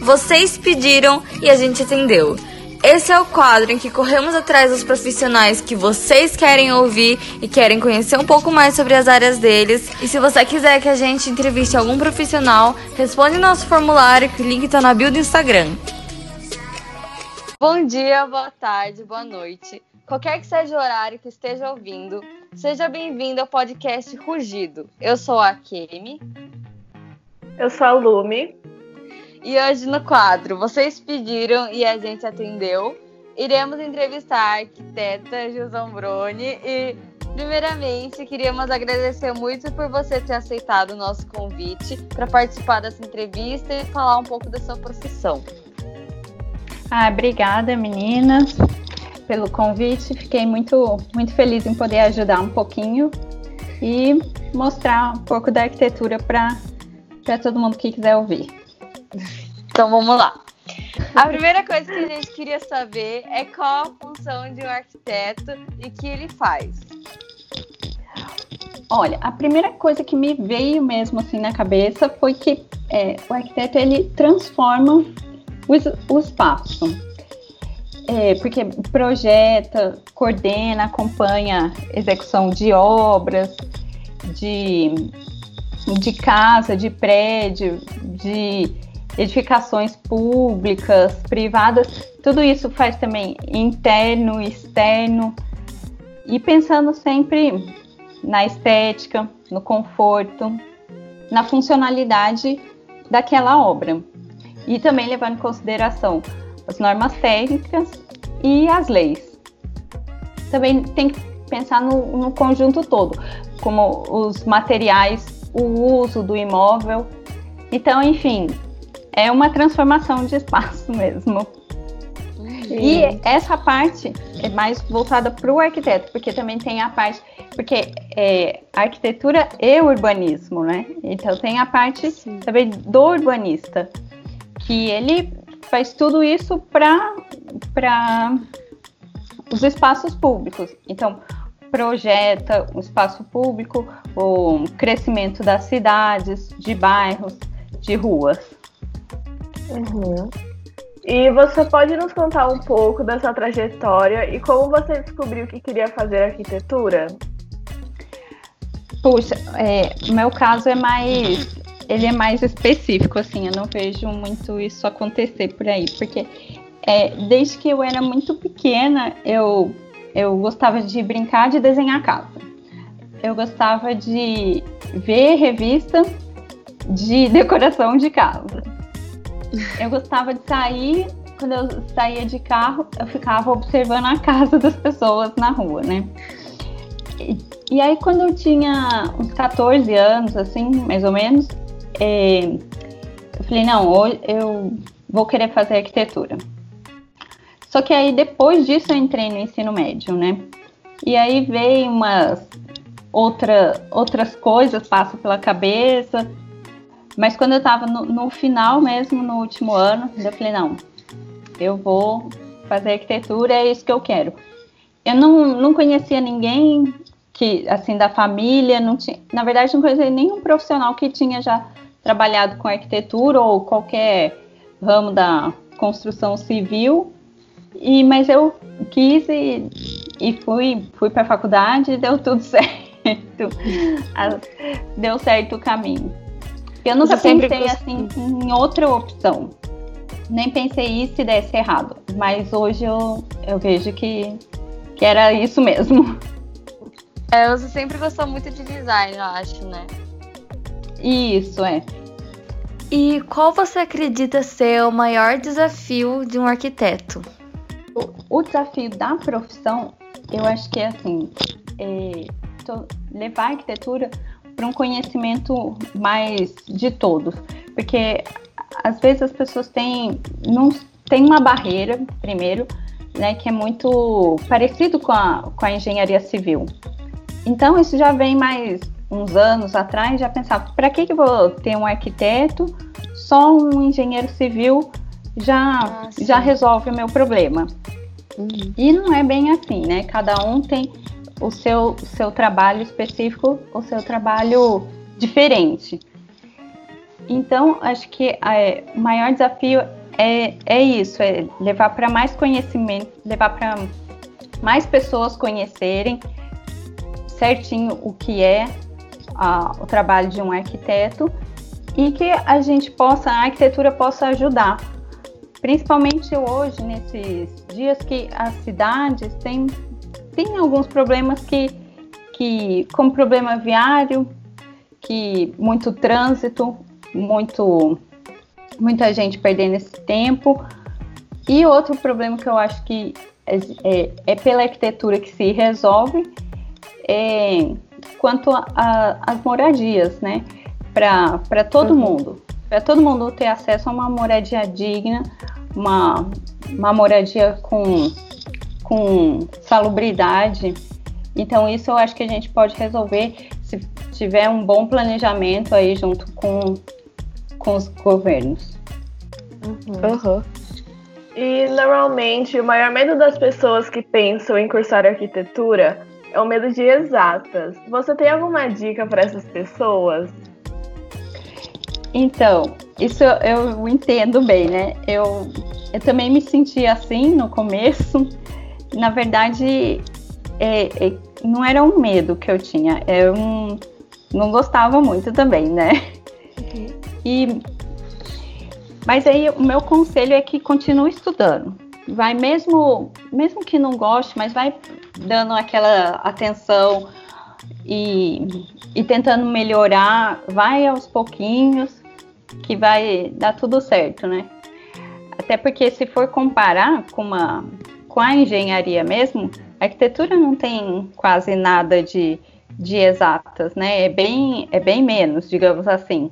Vocês pediram e a gente atendeu. Esse é o quadro em que corremos atrás dos profissionais que vocês querem ouvir e querem conhecer um pouco mais sobre as áreas deles. E se você quiser que a gente entreviste algum profissional, responde nosso formulário que o link está na bio do Instagram. Bom dia, boa tarde, boa noite. Qualquer que seja o horário que esteja ouvindo, seja bem-vindo ao podcast Rugido. Eu sou a Kemi. Eu sou a Lume. E hoje no quadro Vocês Pediram e a gente atendeu, iremos entrevistar a arquiteta Gilson Bruni e, primeiramente, queríamos agradecer muito por você ter aceitado o nosso convite para participar dessa entrevista e falar um pouco da sua profissão. Ah, obrigada, meninas, pelo convite. Fiquei muito, muito feliz em poder ajudar um pouquinho e mostrar um pouco da arquitetura para todo mundo que quiser ouvir. Então vamos lá. A primeira coisa que a gente queria saber é qual a função de um arquiteto e que ele faz. Olha, a primeira coisa que me veio mesmo assim na cabeça foi que é, o arquiteto ele transforma o, o espaço. É, porque projeta, coordena, acompanha execução de obras, de, de casa, de prédio, de edificações públicas, privadas, tudo isso faz também interno, externo, e pensando sempre na estética, no conforto, na funcionalidade daquela obra. E também levando em consideração as normas técnicas e as leis. Também tem que pensar no, no conjunto todo, como os materiais, o uso do imóvel. Então, enfim, é uma transformação de espaço mesmo. E essa parte é mais voltada para o arquiteto, porque também tem a parte, porque é arquitetura e urbanismo, né? Então tem a parte Sim. também do urbanista, que ele faz tudo isso para os espaços públicos. Então projeta o espaço público, o crescimento das cidades, de bairros, de ruas. Uhum. E você pode nos contar um pouco da sua trajetória e como você descobriu que queria fazer arquitetura? Puxa, é, meu caso é mais, ele é mais específico, assim, eu não vejo muito isso acontecer por aí, porque é, desde que eu era muito pequena, eu, eu gostava de brincar de desenhar casa. Eu gostava de ver revista de decoração de casa. Eu gostava de sair, quando eu saía de carro, eu ficava observando a casa das pessoas na rua, né? E, e aí, quando eu tinha uns 14 anos, assim, mais ou menos, é, eu falei, não, eu vou querer fazer arquitetura. Só que aí, depois disso, eu entrei no ensino médio, né? E aí veio umas outra, outras coisas passam pela cabeça, mas quando eu estava no, no, final mesmo, no último ano, eu falei, não, eu vou fazer arquitetura, é isso que eu quero. Eu não, não conhecia ninguém que, assim, da família, não tinha, na verdade, não conhecia nenhum profissional que tinha já trabalhado com arquitetura ou qualquer ramo da construção civil. E, mas eu quis e, e fui, fui para a faculdade e deu tudo certo. deu certo o caminho. Eu nunca Você pensei assim em outra opção. Nem pensei isso se desse errado. Mas hoje eu, eu vejo que, que era isso mesmo. É, você sempre gostou muito de design, eu acho, né? Isso, é. E qual você acredita ser o maior desafio de um arquiteto? O, desafio da profissão, eu acho que é assim, é, levar a arquitetura para um conhecimento mais de todos, porque às vezes as pessoas têm não tem uma barreira primeiro, né, que é muito parecido com a, com a engenharia civil. Então isso já vem mais uns anos atrás, já pensava, para que, que eu vou ter um arquiteto? Só um engenheiro civil já, ah, já resolve o meu problema. Uhum. E não é bem assim, né? Cada um tem o seu, seu trabalho específico, o seu trabalho diferente. Então, acho que é, o maior desafio é, é isso, é levar para mais conhecimento, levar para mais pessoas conhecerem certinho o que é a, o trabalho de um arquiteto e que a gente possa, a arquitetura possa ajudar. Principalmente hoje, nesses dias que as cidades têm, têm alguns problemas que, que, como problema viário, que muito trânsito, muito muita gente perdendo esse tempo. E outro problema que eu acho que é, é, é pela arquitetura que se resolve é quanto às moradias, né? Para todo uhum. mundo. Para todo mundo ter acesso a uma moradia digna, uma, uma moradia com, com salubridade. Então, isso eu acho que a gente pode resolver se tiver um bom planejamento aí junto com, com os governos. Uhum. Uhum. E normalmente o maior medo das pessoas que pensam em cursar arquitetura é o medo de exatas. Você tem alguma dica para essas pessoas? Então, isso eu entendo bem, né? Eu, eu também me senti assim no começo. Na verdade, é, é, não era um medo que eu tinha, eu não, não gostava muito também, né? Uhum. E, mas aí o meu conselho é que continue estudando. Vai mesmo, mesmo que não goste, mas vai dando aquela atenção e, e tentando melhorar, vai aos pouquinhos, que vai dar tudo certo, né? Até porque se for comparar com, uma, com a engenharia mesmo, a arquitetura não tem quase nada de, de exatas, né? É bem, é bem menos, digamos assim.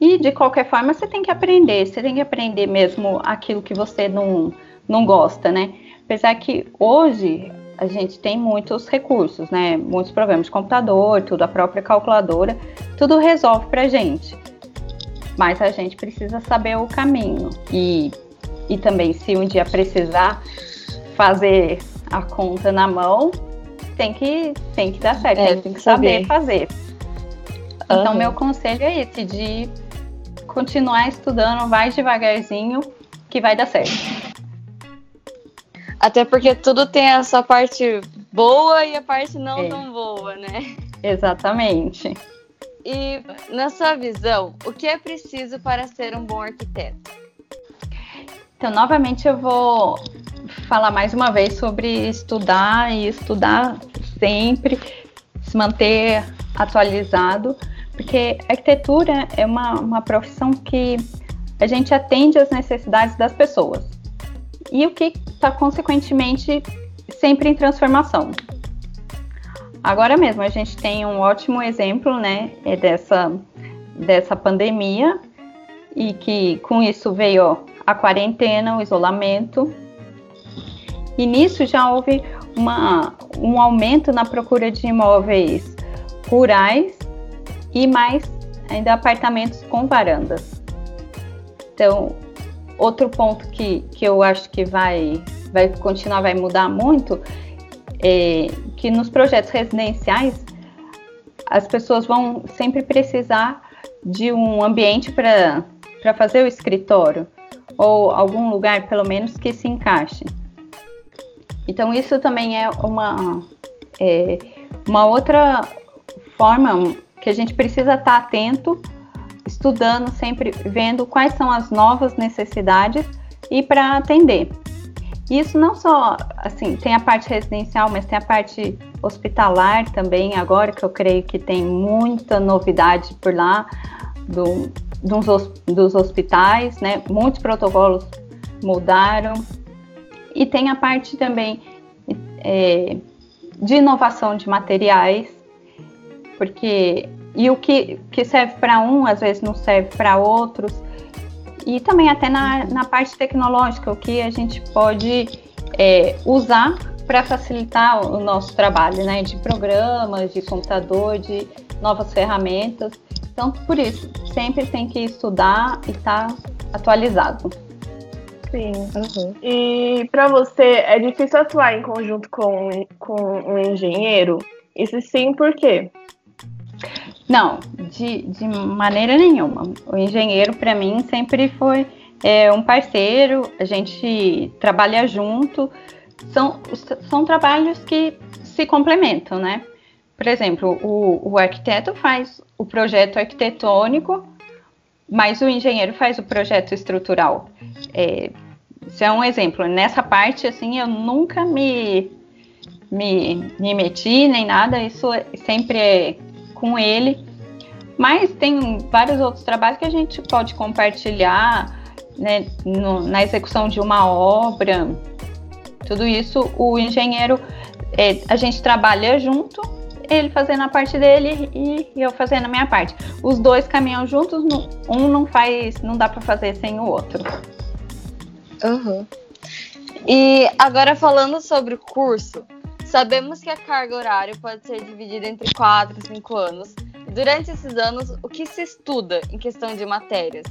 E de qualquer forma, você tem que aprender, você tem que aprender mesmo aquilo que você não, não gosta, né? Apesar que hoje a gente tem muitos recursos, né? Muitos programas de computador, tudo, a própria calculadora, tudo resolve pra gente. Mas a gente precisa saber o caminho. E, e também, se um dia precisar fazer a conta na mão, tem que, tem que dar certo, é, tem que saber, saber fazer. Uhum. Então, meu conselho é esse, de continuar estudando, vai devagarzinho, que vai dar certo. Até porque tudo tem a sua parte boa e a parte não é. tão boa, né? Exatamente. E, na sua visão, o que é preciso para ser um bom arquiteto? Então, novamente, eu vou falar mais uma vez sobre estudar e estudar sempre, se manter atualizado, porque arquitetura é uma, uma profissão que a gente atende às necessidades das pessoas e o que está consequentemente sempre em transformação. Agora mesmo a gente tem um ótimo exemplo, né, é dessa dessa pandemia e que com isso veio a quarentena, o isolamento e nisso já houve uma, um aumento na procura de imóveis rurais e mais ainda apartamentos com varandas. Então, outro ponto que, que eu acho que vai, vai continuar, vai mudar muito, é que nos projetos residenciais as pessoas vão sempre precisar de um ambiente para fazer o escritório, ou algum lugar, pelo menos, que se encaixe. Então, isso também é uma, é, uma outra forma que a gente precisa estar atento, estudando, sempre vendo quais são as novas necessidades e para atender. Isso não só, assim, tem a parte residencial, mas tem a parte hospitalar também, agora que eu creio que tem muita novidade por lá do, dos, dos hospitais, né? Muitos protocolos mudaram, e tem a parte também é, de inovação de materiais, porque e o que, que serve para um às vezes não serve para outros, e também até na, na parte tecnológica, o que a gente pode é, usar para facilitar o nosso trabalho, né? De programas, de computador, de novas ferramentas. Então, por isso, sempre tem que estudar e estar tá atualizado. Sim. Uhum. E para você, é difícil atuar em conjunto com, com um engenheiro? E se sim, por quê? Não, de, de maneira nenhuma. O engenheiro, para mim, sempre foi é, um parceiro, a gente trabalha junto. São, são trabalhos que se complementam, né? Por exemplo, o, o arquiteto faz o projeto arquitetônico, mas o engenheiro faz o projeto estrutural. É, isso é um exemplo. Nessa parte, assim, eu nunca me, me, me meti nem nada, isso é, sempre é com ele. Mas tem vários outros trabalhos que a gente pode compartilhar né, no, na execução de uma obra. Tudo isso, o engenheiro, é, a gente trabalha junto ele fazendo a parte dele e eu fazendo a minha parte. Os dois caminham juntos, um não faz, não dá para fazer sem o outro. Uhum. E agora falando sobre o curso, sabemos que a carga horária pode ser dividida entre 4 e 5 anos. Durante esses anos, o que se estuda em questão de matérias?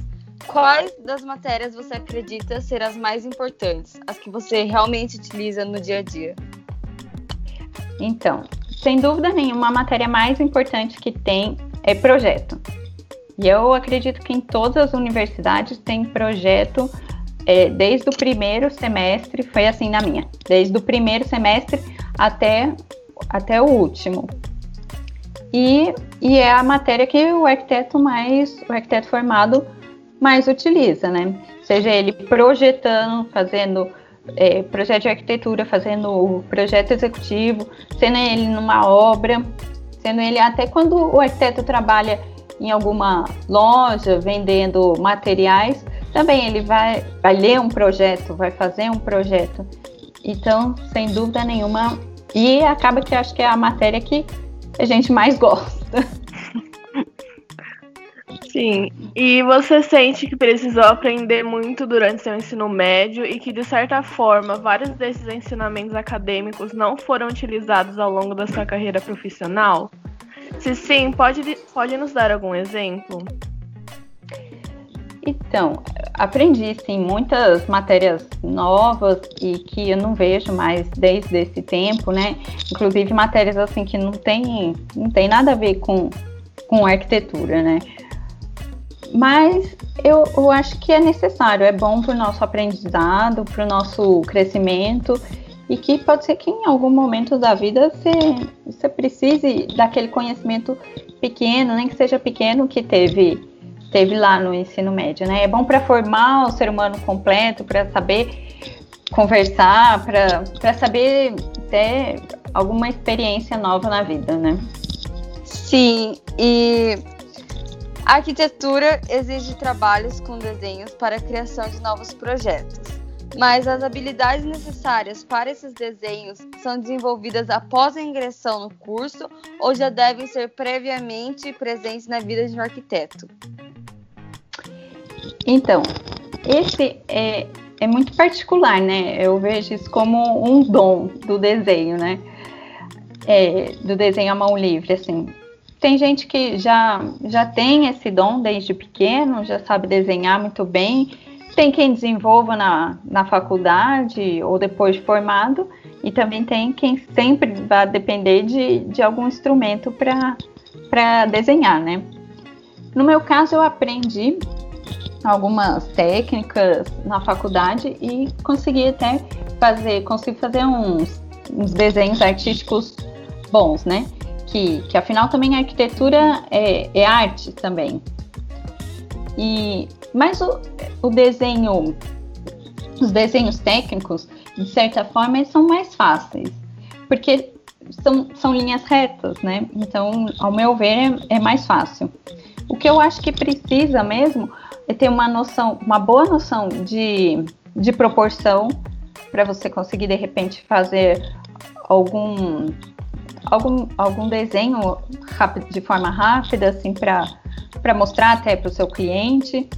Quais das matérias você acredita ser as mais importantes, as que você realmente utiliza no dia a dia? Então, sem dúvida nenhuma, a matéria mais importante que tem é projeto. E eu acredito que em todas as universidades tem projeto é, desde o primeiro semestre, foi assim na minha, desde o primeiro semestre até, até o último. E, e é a matéria que o arquiteto mais, o arquiteto formado mais utiliza, né? Seja ele projetando, fazendo é, projeto de arquitetura, fazendo projeto executivo, sendo ele numa obra, sendo ele até quando o arquiteto trabalha em alguma loja vendendo materiais, também ele vai, vai ler um projeto, vai fazer um projeto. Então, sem dúvida nenhuma, e acaba que acho que é a matéria que a gente mais gosta. Sim. E você sente que precisou aprender muito durante seu ensino médio e que, de certa forma, vários desses ensinamentos acadêmicos não foram utilizados ao longo da sua carreira profissional? Se sim, pode, pode nos dar algum exemplo? Então, aprendi sim muitas matérias novas e que eu não vejo mais desde esse tempo, né? Inclusive matérias assim que não tem, não tem nada a ver com, com arquitetura, né? Mas eu, eu acho que é necessário, é bom para o nosso aprendizado, para o nosso crescimento e que pode ser que em algum momento da vida você, você precise daquele conhecimento pequeno, nem que seja pequeno, que teve, teve lá no ensino médio, né? É bom para formar o ser humano completo, para saber conversar, para saber ter alguma experiência nova na vida, né? Sim, e a arquitetura exige trabalhos com desenhos para a criação de novos projetos, mas as habilidades necessárias para esses desenhos são desenvolvidas após a ingressão no curso ou já devem ser previamente presentes na vida de um arquiteto? Então, esse é, é muito particular, né? Eu vejo isso como um dom do desenho, né? É, do desenho à mão livre, assim tem gente que já, já tem esse dom desde pequeno, já sabe desenhar muito bem. Tem quem desenvolva na, na faculdade ou depois de formado, e também tem quem sempre vai depender de, de algum instrumento para desenhar, né? No meu caso, eu aprendi algumas técnicas na faculdade e consegui até fazer, consigo fazer uns, uns desenhos artísticos bons, né? que, que afinal também a arquitetura é, é arte também. E, mas o, o desenho, os desenhos técnicos, de certa forma, são mais fáceis, porque são, são linhas retas, né? Então, ao meu ver, é, é mais fácil. O que eu acho que precisa mesmo é ter uma noção, uma boa noção de, de proporção para você conseguir de repente fazer algum algum, algum desenho rápido, de forma rápida, assim, para mostrar até para o seu cliente.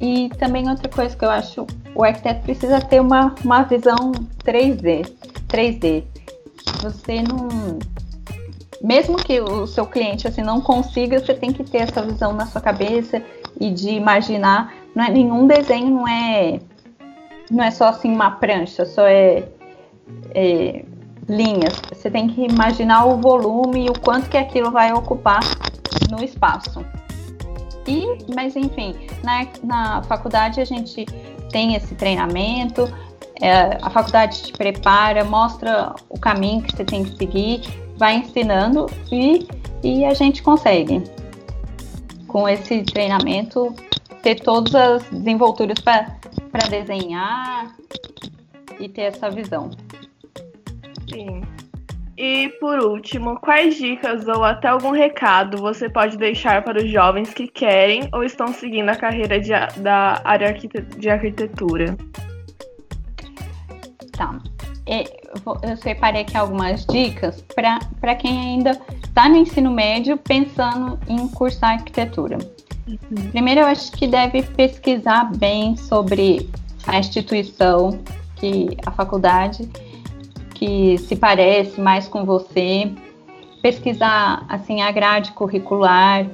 E também outra coisa que eu acho, o arquiteto precisa ter uma, uma visão 3D. 3D. Você não. Mesmo que o seu cliente assim não consiga, você tem que ter essa visão na sua cabeça e de imaginar. Não é, nenhum desenho não é não é só assim uma prancha, só é, é linhas. Você tem que imaginar o volume e o quanto que aquilo vai ocupar no espaço. E, mas enfim, na, na faculdade a gente tem esse treinamento, é, a faculdade te prepara, mostra o caminho que você tem que seguir, vai ensinando e, e a gente consegue, com esse treinamento, ter todas as desenvolturas para desenhar e ter essa visão. Sim. E por último, quais dicas ou até algum recado você pode deixar para os jovens que querem ou estão seguindo a carreira de, da área de arquitetura? Tá. Eu separei aqui algumas dicas para quem ainda está no ensino médio pensando em cursar arquitetura. Uhum. Primeiro, eu acho que deve pesquisar bem sobre a instituição, que a faculdade que se parece mais com você, pesquisar assim a grade curricular,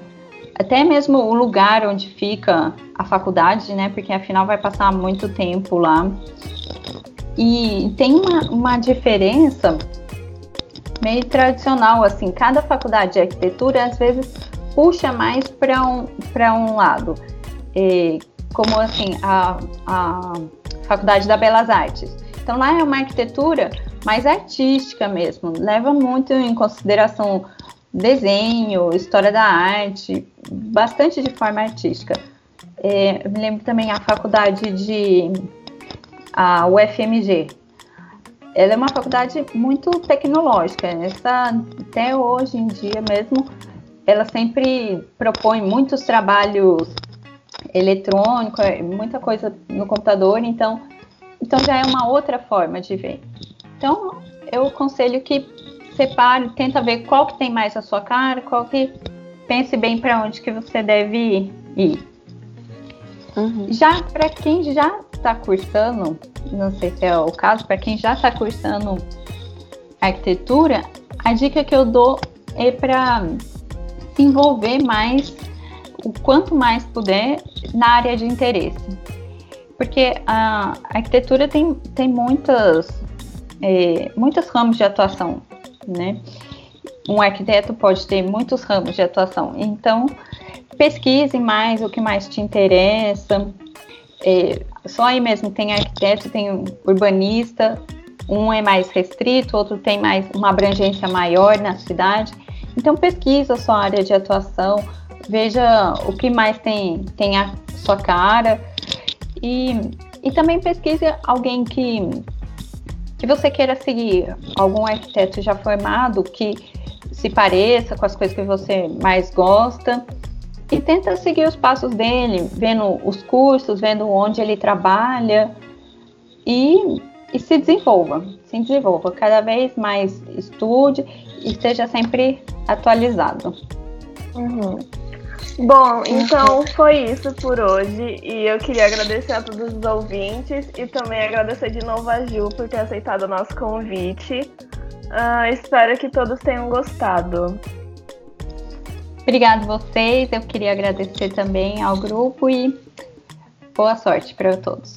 até mesmo o lugar onde fica a faculdade, né? Porque afinal vai passar muito tempo lá. E tem uma, uma diferença meio tradicional, assim, cada faculdade de arquitetura às vezes puxa mais para um, um lado. E, como assim, a, a Faculdade da Belas Artes. Então lá é uma arquitetura mais artística mesmo, leva muito em consideração desenho, história da arte, bastante de forma artística. É, me lembro também a faculdade de a UFMG. Ela é uma faculdade muito tecnológica. Essa até hoje em dia mesmo, ela sempre propõe muitos trabalhos eletrônicos, muita coisa no computador. Então, então já é uma outra forma de ver. Então, eu aconselho que separe, tenta ver qual que tem mais a sua cara, qual que pense bem para onde que você deve ir. Uhum. Já para quem já está cursando, não sei se é o caso, para quem já está cursando arquitetura, a dica que eu dou é para se envolver mais, o quanto mais puder, na área de interesse. Porque a arquitetura tem, tem muitas é, muitos ramos de atuação, né? Um arquiteto pode ter muitos ramos de atuação. Então, pesquise mais o que mais te interessa. É, só aí mesmo tem arquiteto, tem urbanista. Um é mais restrito, outro tem mais uma abrangência maior na cidade. Então, pesquisa a sua área de atuação, veja o que mais tem, tem a sua cara. E, e também pesquise alguém que que você queira seguir algum arquiteto já formado que se pareça com as coisas que você mais gosta e tenta seguir os passos dele, vendo os cursos, vendo onde ele trabalha e, e se desenvolva, se desenvolva, cada vez mais estude e esteja sempre atualizado. Uhum. Bom, então foi isso por hoje e eu queria agradecer a todos os ouvintes e também agradecer de novo a Ju por ter aceitado o nosso convite. Uh, espero que todos tenham gostado. Obrigada a vocês, eu queria agradecer também ao grupo e boa sorte para todos.